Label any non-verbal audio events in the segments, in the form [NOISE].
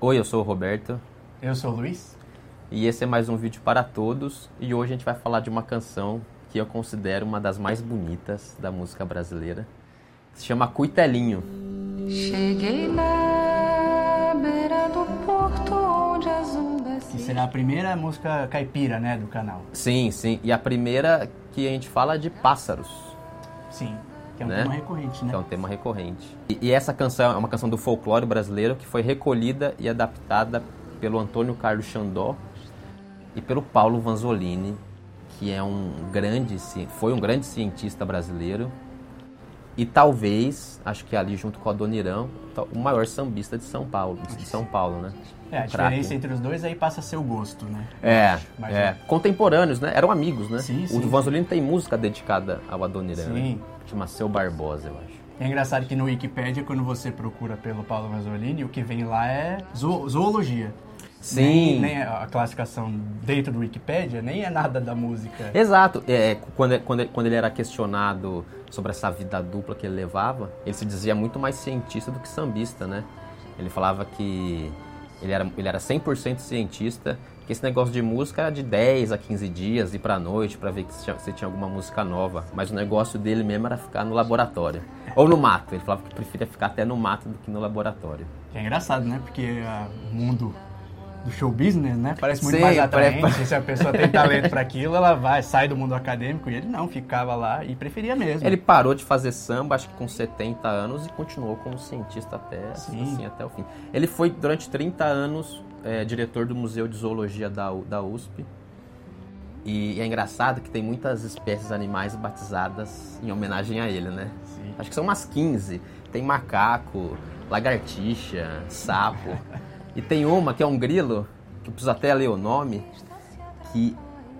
Oi, eu sou o Roberto Eu sou o Luiz. e esse é mais um vídeo para todos. E hoje a gente vai falar de uma canção que eu considero uma das mais bonitas da música brasileira. Se chama Cuitelinho. Cheguei na beira do porto onde as ondas Que se será a primeira música caipira, né, do canal. Sim, sim. E a primeira que a gente fala de pássaros, Sim. Que é um Né? tema recorrente, né? que é um tema recorrente. E, e essa canção é uma canção do folclore brasileiro que foi recolhida e adaptada pelo Antônio Carlos Xandó e pelo Paulo Vanzolini, que é um grande, foi um grande cientista brasileiro e talvez, acho que ali junto com a Adoniran, ta- o maior sambista de São Paulo, de São Paulo, né? É, a diferença entre os dois aí passa a ser o gosto, né? É, é. contemporâneos, né? Eram amigos, né? Sim, o sim. Vanzolini tem música dedicada ao Adoniran, Sim. né? Chama Seu Barbosa, eu acho. É engraçado que no Wikipedia, quando você procura pelo Paulo Mazzolini, o que vem lá é zo- zoologia. Sim. Nem, nem a classificação dentro do Wikipedia, nem é nada da música. Exato. É, quando, quando, quando ele era questionado sobre essa vida dupla que ele levava, ele se dizia muito mais cientista do que sambista, né? Ele falava que ele era, ele era 100% cientista, que esse negócio de música era de 10 a 15 dias, ir pra noite pra ver se tinha, se tinha alguma música nova. Mas o negócio dele mesmo era ficar no laboratório. Ou no mato. Ele falava que preferia ficar até no mato do que no laboratório. É engraçado, né? Porque ah, o mundo do show business, né? Parece muito Sim, mais atraente. Se a pessoa tem talento para aquilo, ela vai, sai do mundo acadêmico. E ele não, ficava lá e preferia mesmo. Ele parou de fazer samba, acho que com 70 anos, e continuou como cientista até, Sim. assim, até o fim. Ele foi, durante 30 anos, é, diretor do Museu de Zoologia da, da USP. E é engraçado que tem muitas espécies animais batizadas em homenagem a ele, né? Sim. Acho que são umas 15. Tem macaco, lagartixa, sapo. [LAUGHS] e tem uma que é um grilo, que eu preciso até ler o nome, que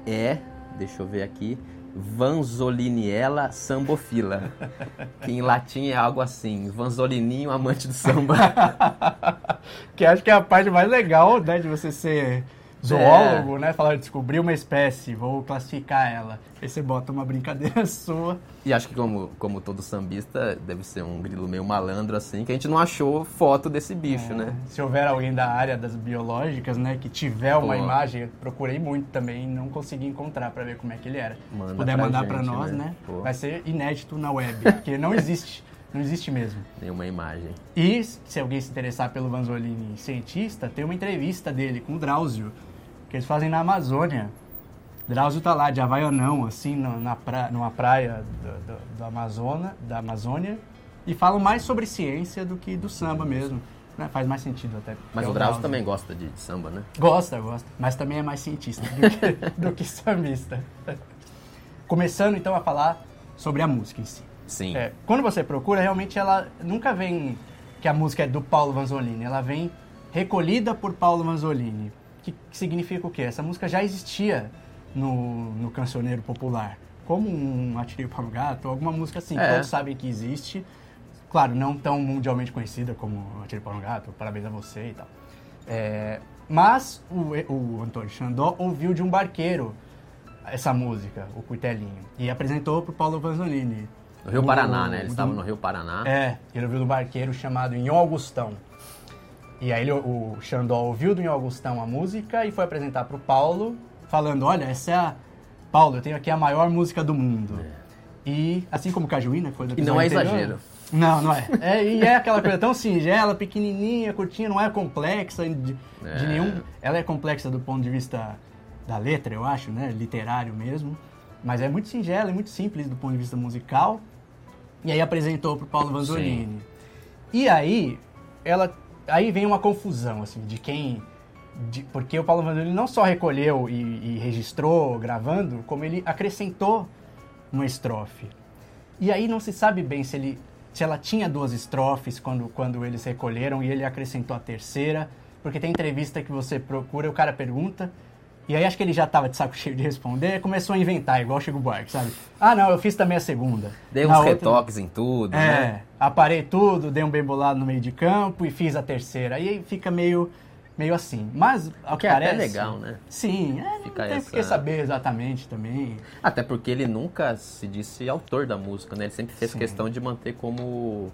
é, deixa eu ver aqui, Vanzoliniella sambofila. [LAUGHS] Que em latim é algo assim, Vanzolininho amante do samba. [LAUGHS] Que acho que é a parte mais legal, né? De você ser zoólogo, né? Falar, descobrir uma espécie, vou classificar ela. Aí você bota uma brincadeira [LAUGHS] sua. E acho que como, como todo sambista, deve ser um grilo meio malandro assim, que a gente não achou foto desse bicho, né? Se houver alguém da área das biológicas, né, que tiver uma Pô. imagem, procurei muito também não consegui encontrar para ver como é que ele era. Manda Se puder pra mandar para nós, né? né? Vai ser inédito na web, porque não existe. Não existe mesmo. Nenhuma imagem. E se alguém se interessar pelo Vanzolini cientista, tem uma entrevista dele com o Drauzio, que eles fazem na Amazônia. Drauzio tá lá de Havaianão, assim, na, pra, numa praia do, do, do Amazônia, da Amazônia, e falam mais sobre ciência do que do samba mesmo. né? Faz mais sentido até. Mas porque o é Drauzio também gosta de, de samba, né? Gosta, gosta. Mas também é mais cientista do que, [LAUGHS] do que sambista. Começando então a falar sobre a música em si. Sim. É, quando você procura, realmente ela nunca vem que a música é do Paulo Vanzolini, ela vem recolhida por Paulo Vanzolini. Que, que significa o quê? Essa música já existia no, no cancioneiro popular, como um Atirei para o Gato, alguma música assim, É. todos sabem que existe. Claro, não tão mundialmente conhecida como Atirei para o Gato, Parabéns a Você e tal. É, mas o, o Antônio Xandó ouviu de um barqueiro essa música, o Cuitelinho, e apresentou para o Paulo Vanzolini. No Rio O- Paraná, né? Eles o estavam no Rio Paraná. É, ele ouviu do barqueiro chamado Inhó Augustão. E aí ele- o Xandó ouviu do Inhó Augustão a música e foi apresentar pro Paulo, falando, olha, essa é a... Paulo, eu tenho aqui a maior música do mundo. E assim como Cajuína, que foi do E não é anterior- exagero. Não, não é. é. E é aquela coisa tão singela, pequenininha, curtinha, não é complexa de, de É. nenhum... Ela é complexa do ponto de vista da letra, eu acho, né? Literário mesmo. Mas é muito singela e muito simples do ponto de vista musical. E aí apresentou pro Paulo Vanzolini. E aí, ela, aí vem uma confusão, assim, de quem... de- porque o Paulo Vanzolini não só recolheu e, e registrou gravando, como ele acrescentou uma estrofe. E aí não se sabe bem se ele se ela tinha duas estrofes quando, quando eles recolheram e ele acrescentou a terceira, porque tem entrevista que você procura, o cara pergunta, e aí acho que ele já tava de saco [LAUGHS] cheio de responder, começou a inventar, igual o Chico Buarque, sabe? Ah, não, eu fiz também a segunda. Dei Na uns outra- retoques em tudo, É, né? aparei tudo, dei um bem bolado no meio de campo e fiz a terceira. Aí fica meio, meio assim. Mas, ao que Que é até parece... legal, né? Sim, é, não Fica tem essa- por que saber exatamente também. Até porque ele nunca se disse autor da música, né? Ele sempre fez Sim. questão de manter como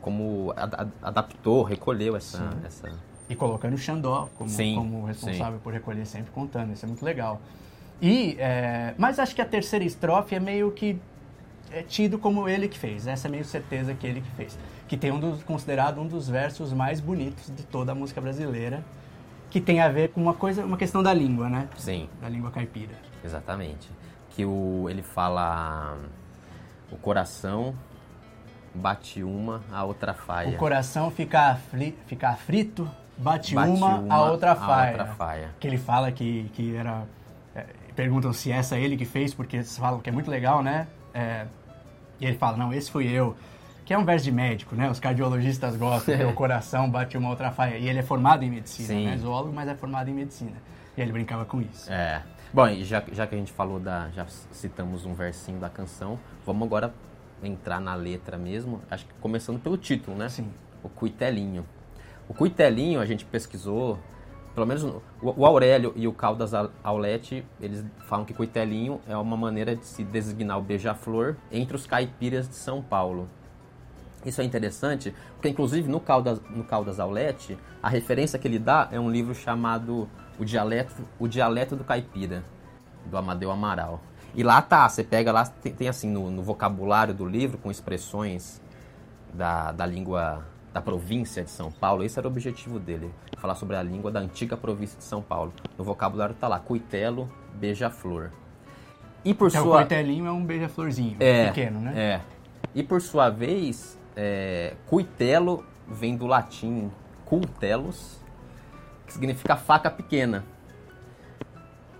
como ad- adaptou, recolheu essa, Sim. essa E colocando o Xandó como, Sim, como responsável por recolher sempre contando, isso é muito legal. E, é, mas acho que a terceira estrofe é meio que é tido como ele que fez, essa é meio certeza que ele que fez. Que tem um dos, considerado um dos versos mais bonitos de toda a música brasileira, que tem a ver com uma coisa, uma questão da língua, né? Sim, Da língua caipira. exatamente. Que o, ele fala o coração bate uma, a outra faia. O coração fica, afli, fica aflito, bate, Bate uma, a outra a faia. outra faia. Que ele fala que, que era. é, perguntam se essa é ele que fez, porque eles falam que é muito legal, né? É, e ele fala, não, esse fui eu. Que é um verso de médico, né? Os cardiologistas gostam, que [LAUGHS] o coração bate uma outra faia. E ele é formado em medicina, Sim. né? Zoólogo, mas é formado em medicina. E ele brincava com isso. É. Bom, e já, já que a gente falou da. Já citamos um versinho da canção, vamos agora entrar na letra mesmo. Acho que começando pelo título, né? Sim. O Cuitelinho. O Cuitelinho a gente pesquisou, pelo menos o, o Aurélio e o Caldas Aulete, eles falam que Cuitelinho é uma maneira de se designar o beija-flor entre os caipiras de São Paulo. Isso é interessante, porque inclusive no Caldas, no Caldas Aulete, a referência que ele dá é um livro chamado O Dialeto, o Dialeto do Caipira, do Amadeu Amaral. E lá tá, você pega lá, tem, tem assim no, no vocabulário do livro, com expressões da, da língua da província de São Paulo, esse era o objetivo dele, falar sobre a língua da antiga província de São Paulo. No vocabulário tá lá, cuitelo, beija-flor. E por Então, o sua... coitelinho é um beija-florzinho, É, pequeno, né? É. E por sua vez, é, cuitelo vem do latim cultelos, que significa faca pequena.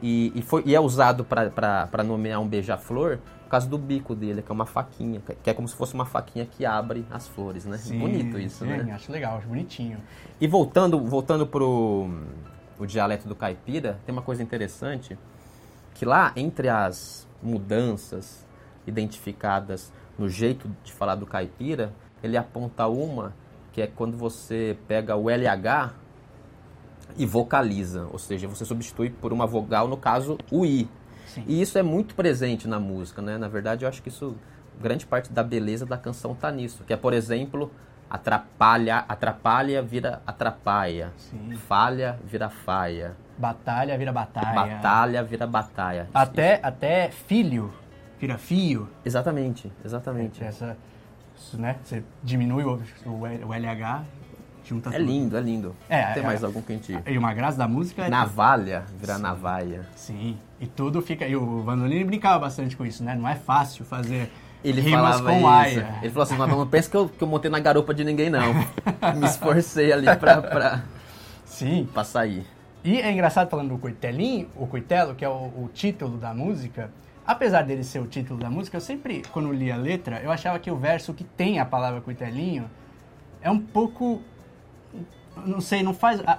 E, e, foi, e é usado para nomear um beija-flor por causa do bico dele, que é uma faquinha, que é como se fosse uma faquinha que abre as flores, né? Sim, Bonito isso, sim, né? acho legal, acho bonitinho. E voltando, voltando pro o dialeto do caipira, tem uma coisa interessante, que lá entre as mudanças identificadas no jeito de falar do caipira, ele aponta uma que é quando você pega o LH e vocaliza, ou seja, você substitui por uma vogal, no caso, o I. Sim. E isso é muito presente na música, né? Na verdade, eu acho que isso, grande parte da beleza da canção tá nisso, que é, por exemplo, atrapalha, atrapalha vira atrapalha, Sim. falha vira faia, Batalha vira batalha. batalha vira batalha. Até, até filho vira fio. Exatamente, exatamente. Essa, isso, né? Você diminui o, o, o LH, junta É tudo. lindo, é lindo. É, Tem é- mais algum que a gente... E uma graça da música é... Navalha vira navalha. Sim, e tudo fica... E o Vandolini brincava bastante com isso, né? Não é fácil fazer Ele rimas falava com isso. aia. Ele falou assim, mas não pensa que eu, que eu montei na garupa de ninguém, não. [LAUGHS] Me esforcei ali pra, pra, Sim, pra sair. E é engraçado falando do Coitelinho, o Coitelo, que é o, o título da música. Apesar dele ser o título da música, eu sempre, quando li a letra, eu achava que o verso que tem a palavra Coitelinho é um pouco. Não sei, não faz. A,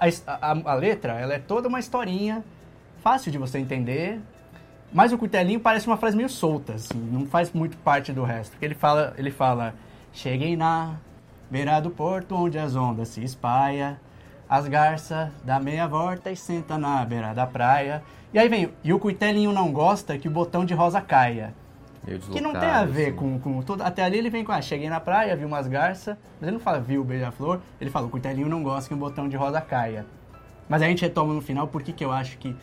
a- a letra, ela é toda uma historinha, fácil de você entender. Mas o Coitelinho parece uma frase meio solta, assim, não faz muito parte do resto. Porque ele fala, ele fala: Cheguei na beira do porto onde as ondas se espalha, as garças dá meia volta e senta na beira da praia. E aí vem, e o Cuitelinho não gosta que o botão de rosa caia. Que não tem a ver assim. com, com tudo. Até ali ele vem com, ah, cheguei na praia, vi umas garças, mas ele não fala, viu o beija-flor, ele fala, o Cuitelinho não gosta que um botão de rosa caia. Mas aí a gente retoma no final por que eu acho que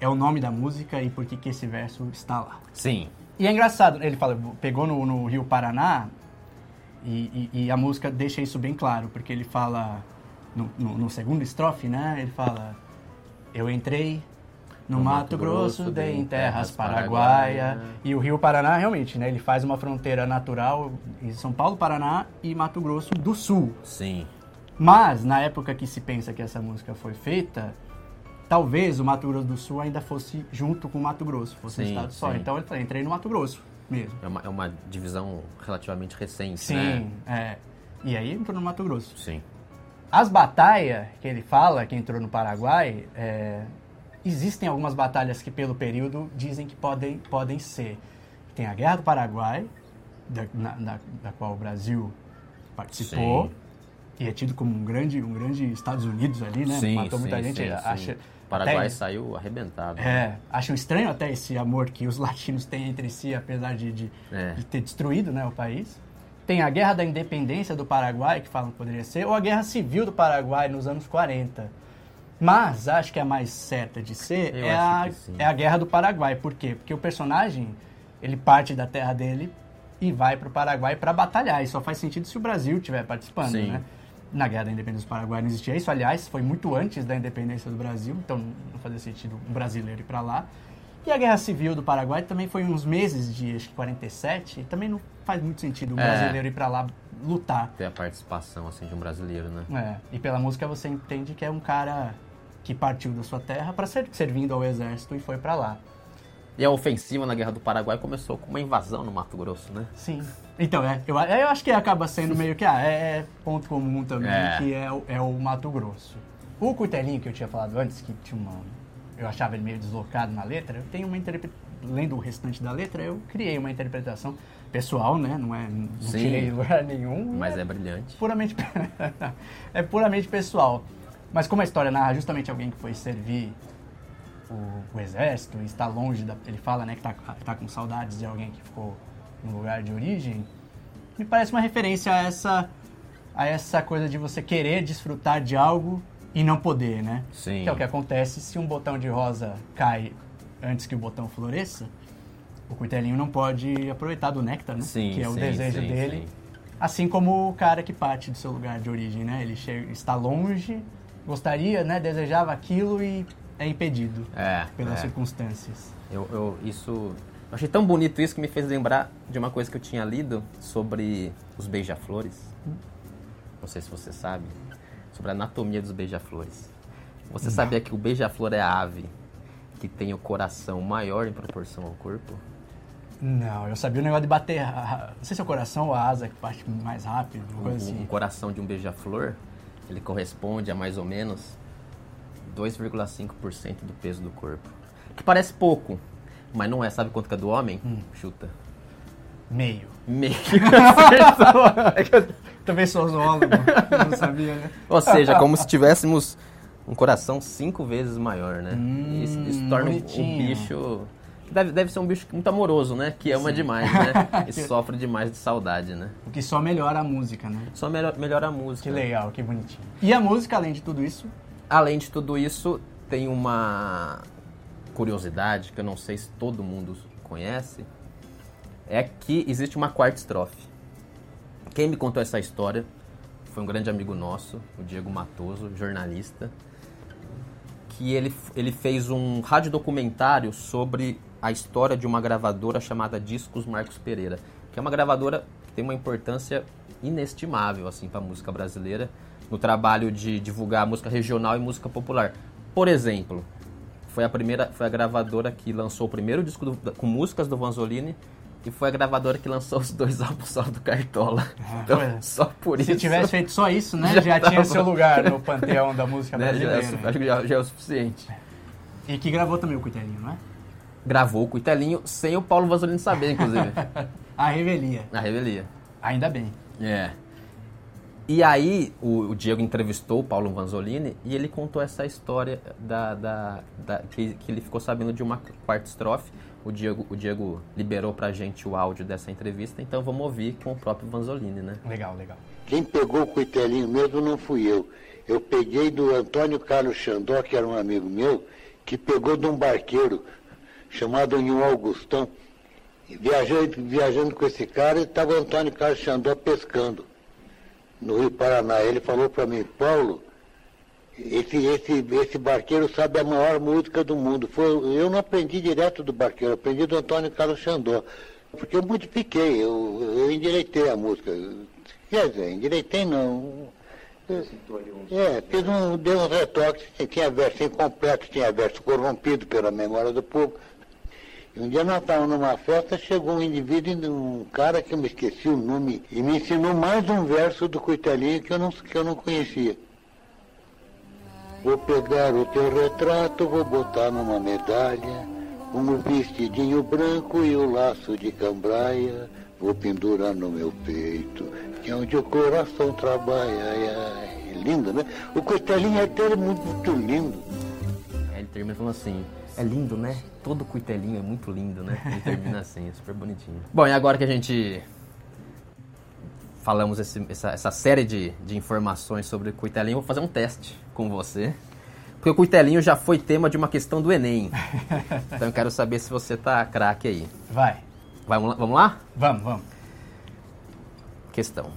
é o nome da música e por que que esse verso está lá. Sim. E é engraçado, ele fala, pegou no, no Rio Paraná e, e- e a música deixa isso bem claro, porque ele fala, no, no- no segundo estrofe, né? Ele fala, eu entrei no, Mato, Grosso, dei em terras paraguaia. E o Rio Paraná, realmente, né? Ele faz uma fronteira natural em São Paulo, Paraná e Mato Grosso do Sul. Sim. Mas, na época que se pensa que essa música foi feita, talvez o Mato Grosso do Sul ainda fosse junto com o Mato Grosso, fosse um Sim, estado só. sim. Então ele falou, entrei no Mato Grosso mesmo. É uma, é uma divisão relativamente recente, Sim, né? é. E aí entrou no Mato Grosso. Sim. As batalhas que ele fala, que entrou no Paraguai, é, existem algumas batalhas que pelo período dizem que podem, podem ser. Tem a Guerra do Paraguai, da, na- na- da qual o Brasil participou. Sim. E é tido como um grande, um grande Estados Unidos ali, né? Sim, Matou muita sim, gente. sim, acha. O Paraguai até- saiu arrebentado. é, acham estranho até esse amor que os [LAUGHS] latinos têm entre si, apesar de, de, É. de ter destruído né, o país. tem a Guerra da Independência do Paraguai, que falam que poderia ser, ou a Guerra Civil do Paraguai nos anos 40. Mas acho que a mais certa de ser Eu é a, é a Guerra do Paraguai. Por quê? Porque o personagem, ele parte da terra dele e vai para o Paraguai para batalhar. E só faz sentido se o Brasil estiver participando, Sim. né? Na Guerra da Independência do Paraguai não existia isso. Aliás, foi muito antes da independência do Brasil, então não fazia sentido um brasileiro ir para lá. E a Guerra Civil do Paraguai também foi uns meses de, acho que 47, e também não faz muito sentido um É. brasileiro ir para lá lutar. Ter a participação assim de um brasileiro, né? É, e pela música você entende que é um cara que partiu da sua terra para ser servindo ao exército e foi para lá. E a ofensiva na Guerra do Paraguai começou com uma invasão no Mato Grosso, né? Sim. Então, é, eu, eu acho que acaba sendo meio que, ah, é, é ponto comum também, É. que é, o- é o Mato Grosso. O Cuitelinho que eu tinha falado antes, que tinha uma. Eu achava ele meio deslocado na letra, eu tenho uma interpretação. Lendo o restante da letra, eu criei uma interpretação pessoal, né? Não é. Não Sim. tirei lugar nenhum. Mas é brilhante. puramente [LAUGHS] é puramente pessoal. Mas como a história narra justamente alguém que foi servir o, o exército e está longe da, ele fala, né, que está tá com saudades de alguém que ficou no lugar de origem, me parece uma referência a essa a essa coisa de você querer desfrutar de algo e não poder, né? Sim. Que é o que acontece se um botão de rosa cai antes que o botão floresça. O cuitelinho não pode aproveitar do néctar, né? Sim, que é o sim, desejo sim, dele. sim. Assim como o cara que parte do seu lugar de origem, né? Ele chega, está longe, gostaria, né? Desejava aquilo e é impedido É. pelas é. circunstâncias. Eu, eu- isso. Achei tão bonito isso que me fez lembrar de uma coisa que eu tinha lido sobre os beija-flores. Não sei se você sabe. Sobre a anatomia dos beija-flores. Você sabia que o beija-flor é a ave que tem o coração maior em proporção ao corpo? Não, eu sabia o negócio de bater. a- Não sei se é o coração ou a asa que parte mais rápido, uma O, coisa o assim. coração de um beija-flor, ele corresponde a mais ou menos 2,5% do peso do corpo. Que parece pouco, mas não é. Sabe quanto que é do homem? Hum. Chuta. Meio. Meio. [LAUGHS] Também sou zoólogo, não sabia, né? Ou seja, como se tivéssemos um coração cinco vezes maior, né? Hum, isso, isso torna o- o bonitinho. Bicho. Deve, deve ser um bicho muito amoroso, né? Que ama demais, né? [LAUGHS] E sofre demais de saudade, né? O que só melhora a música, né? Só melhor, melhora a música. Que legal, que bonitinho. E a música, além de tudo isso, Além de tudo isso, tem uma curiosidade que eu não sei se todo mundo conhece, é que existe uma quarta estrofe. Quem me contou essa história foi um grande amigo nosso, o Diego Matoso, jornalista, que ele, ele fez um radiodocumentário sobre a história de uma gravadora chamada Discos Marcos Pereira, que é uma gravadora que tem uma importância inestimável assim para a música brasileira no trabalho de divulgar música regional e música popular. Por exemplo, foi a primeira, foi a gravadora que lançou o primeiro disco do- com músicas do Vanzolini e foi a gravadora que lançou os dois [LAUGHS] álbuns só do Cartola. Então, olha. só por isso. se tivesse feito só isso, né? [LAUGHS] Já Já, tinha tava. seu lugar no panteão da música [LAUGHS] né, já é, brasileira. su- acho que já, já é o suficiente. E que gravou também o Cuitelinho, não é? Gravou com o Itelinho sem o Paulo Vanzolini saber, inclusive. [LAUGHS] A revelia. na revelia. Ainda bem. É. E aí, o, o Diego entrevistou o Paulo Vanzolini e ele contou essa história da, da, da- que, que ele ficou sabendo de uma quarta estrofe. O Diego, o Diego liberou pra gente o áudio dessa entrevista, então vamos ouvir com o próprio Vanzolini, né? Legal, legal. Quem pegou o cuitelinho mesmo não fui eu. Eu peguei do Antônio Carlos Xandó, que era um amigo meu, que pegou de um barqueiro chamado Nil Augustão. Viajando, viajando com esse cara, estava Antônio Carlos Xandó pescando no Rio Paraná. Ele falou para mim, Paulo, esse, esse, esse barqueiro sabe a maior música do mundo. Foi, eu não aprendi direto do barqueiro, aprendi do Antônio Carlos Xandó. Porque eu modifiquei, eu, eu endireitei a música. Quer dizer, endireitei não. É, fiz um, dei uns retoques, tinha verso incompleto, tinha verso corrompido pela memória do povo. Um dia nós estávamos numa festa, chegou um indivíduo, um cara que eu me esqueci o nome, e me ensinou mais um verso do Coitelinho que eu não, que eu não conhecia. Vou pegar o teu retrato, vou botar numa medalha, um vestidinho branco e o laço de cambraia, vou pendurar no meu peito, que é onde o coração trabalha. Ai, ai. Lindo, né? O Coitelinho é dele muito, muito lindo. Ele termina falando assim: é lindo, né? Todo cuitelinho é muito lindo, né? Ele termina assim, é super bonitinho. [LAUGHS] Bom, e agora que a gente falamos esse- essa, essa série de, de informações sobre o Cuitelinho, eu vou fazer um teste com você. Porque o Cuitelinho já foi tema de uma questão do Enem. [LAUGHS] então eu quero saber se você tá craque aí. Vai. Vamos lá? Vamos lá? Vamos, vamos. Questão.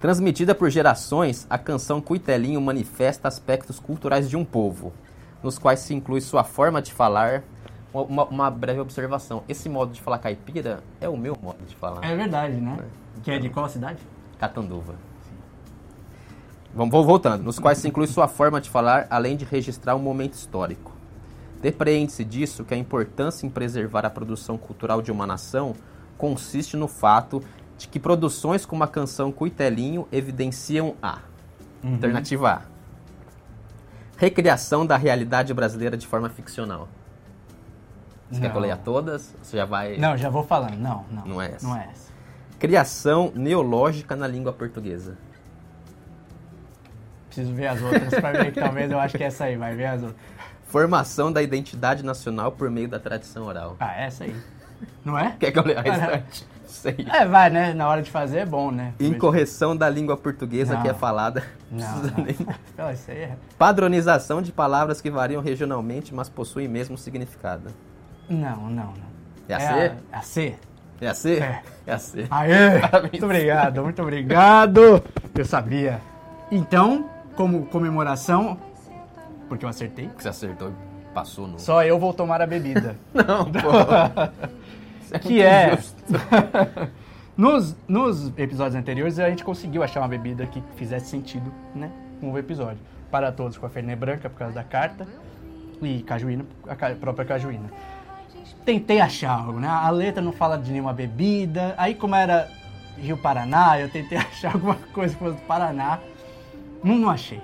Transmitida por gerações, a canção Cuitelinho manifesta aspectos culturais de um povo, nos quais se inclui sua forma de falar. Uma, uma breve observação: esse modo de falar caipira é o meu modo de falar. É verdade, né? Que é de qual cidade? Catanduva. Vamos voltando. Nos quais se inclui sua forma de falar, além de registrar um momento histórico. Depreende-se disso que a importância em preservar a produção cultural de uma nação consiste no fato de que produções como a canção Cuitelinho evidenciam a Alternativa A. Recriação da realidade brasileira de forma ficcional. Você quer que eu Não. leia todas? Você já vai. Não, já vou falando. Não, não. Não é essa. Não é essa. Criação neológica na língua portuguesa. Preciso ver as outras pra ver que talvez eu acho que é essa aí. Vai ver as outras. Formação da identidade nacional por meio da tradição oral. Ah, essa aí. Não é? Quer que eu leia a [LAUGHS] não. restante? [LAUGHS] Sei. É, vai, né? Na hora de fazer é bom, né? Incorreção da língua portuguesa Não. que é falada. Não, não. nem- [LAUGHS] Pô, isso aí é... Padronização de palavras que variam regionalmente, mas possuem mesmo significado. Não, não, não. É a C? A, a C. É a C? É. É a C. Aê! Parabéns. [LAUGHS] Muito obrigado, muito obrigado! Eu sabia. Então, como comemoração, porque eu acertei, Você acertou e passou no. só eu vou tomar a bebida. Não, pô. Isso que muito é. [LAUGHS] Nos, nos episódios anteriores, a gente conseguiu achar uma bebida que fizesse sentido, né? Com o episódio. Para todos com a Fernet Branca por causa da carta e cajuína, a própria cajuína. Tentei achar algo, né? A letra não fala de nenhuma bebida. Aí, como era Rio Paraná, eu tentei [LAUGHS] achar alguma coisa que fosse do Paraná. Não, não achei.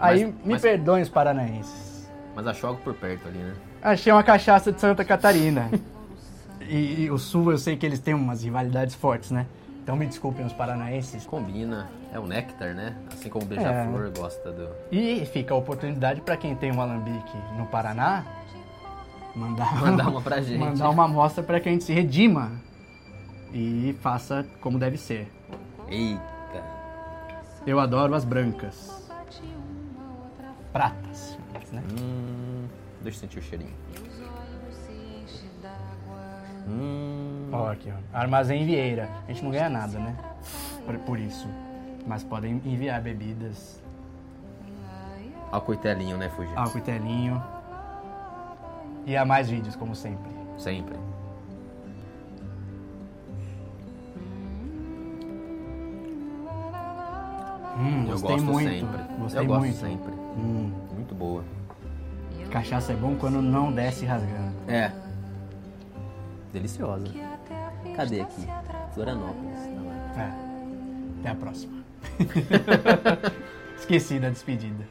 Aí, Mas- me mas- perdoem os paranaenses. Mas achou algo por perto ali, né? Achei uma cachaça de Santa Catarina. [LAUGHS] e, e o Sul, eu sei que eles têm umas rivalidades fortes, né? Então me desculpem os paranaenses. Combina. É o néctar, né? Assim como o beija-flor gosta do. E fica a oportunidade para quem tem um alambique no Paraná, mandar, [LAUGHS] Mandar uma pra gente. mandar uma amostra para que a gente se redima e faça como deve ser. Eita. Eu adoro as brancas. Pratas, né? Hum, deixa eu sentir o cheirinho. Hum, Ó, aqui, ó. Armazém Vieira. A gente não ganha nada, né? Por, por isso. Mas podem enviar bebidas, ó o coitelinho, né, Fuji? álcool e telinho. E a mais vídeos, como sempre. Sempre. Hum, Eu gostei gosto muito. sempre. Gostei eu gosto muito. sempre. Hum, Muito boa. cachaça é bom quando não desce rasgando. É. Deliciosa. Cadê aqui? Florianópolis. Tá lá. É. Até a próxima. [LAUGHS] Esqueci da despedida.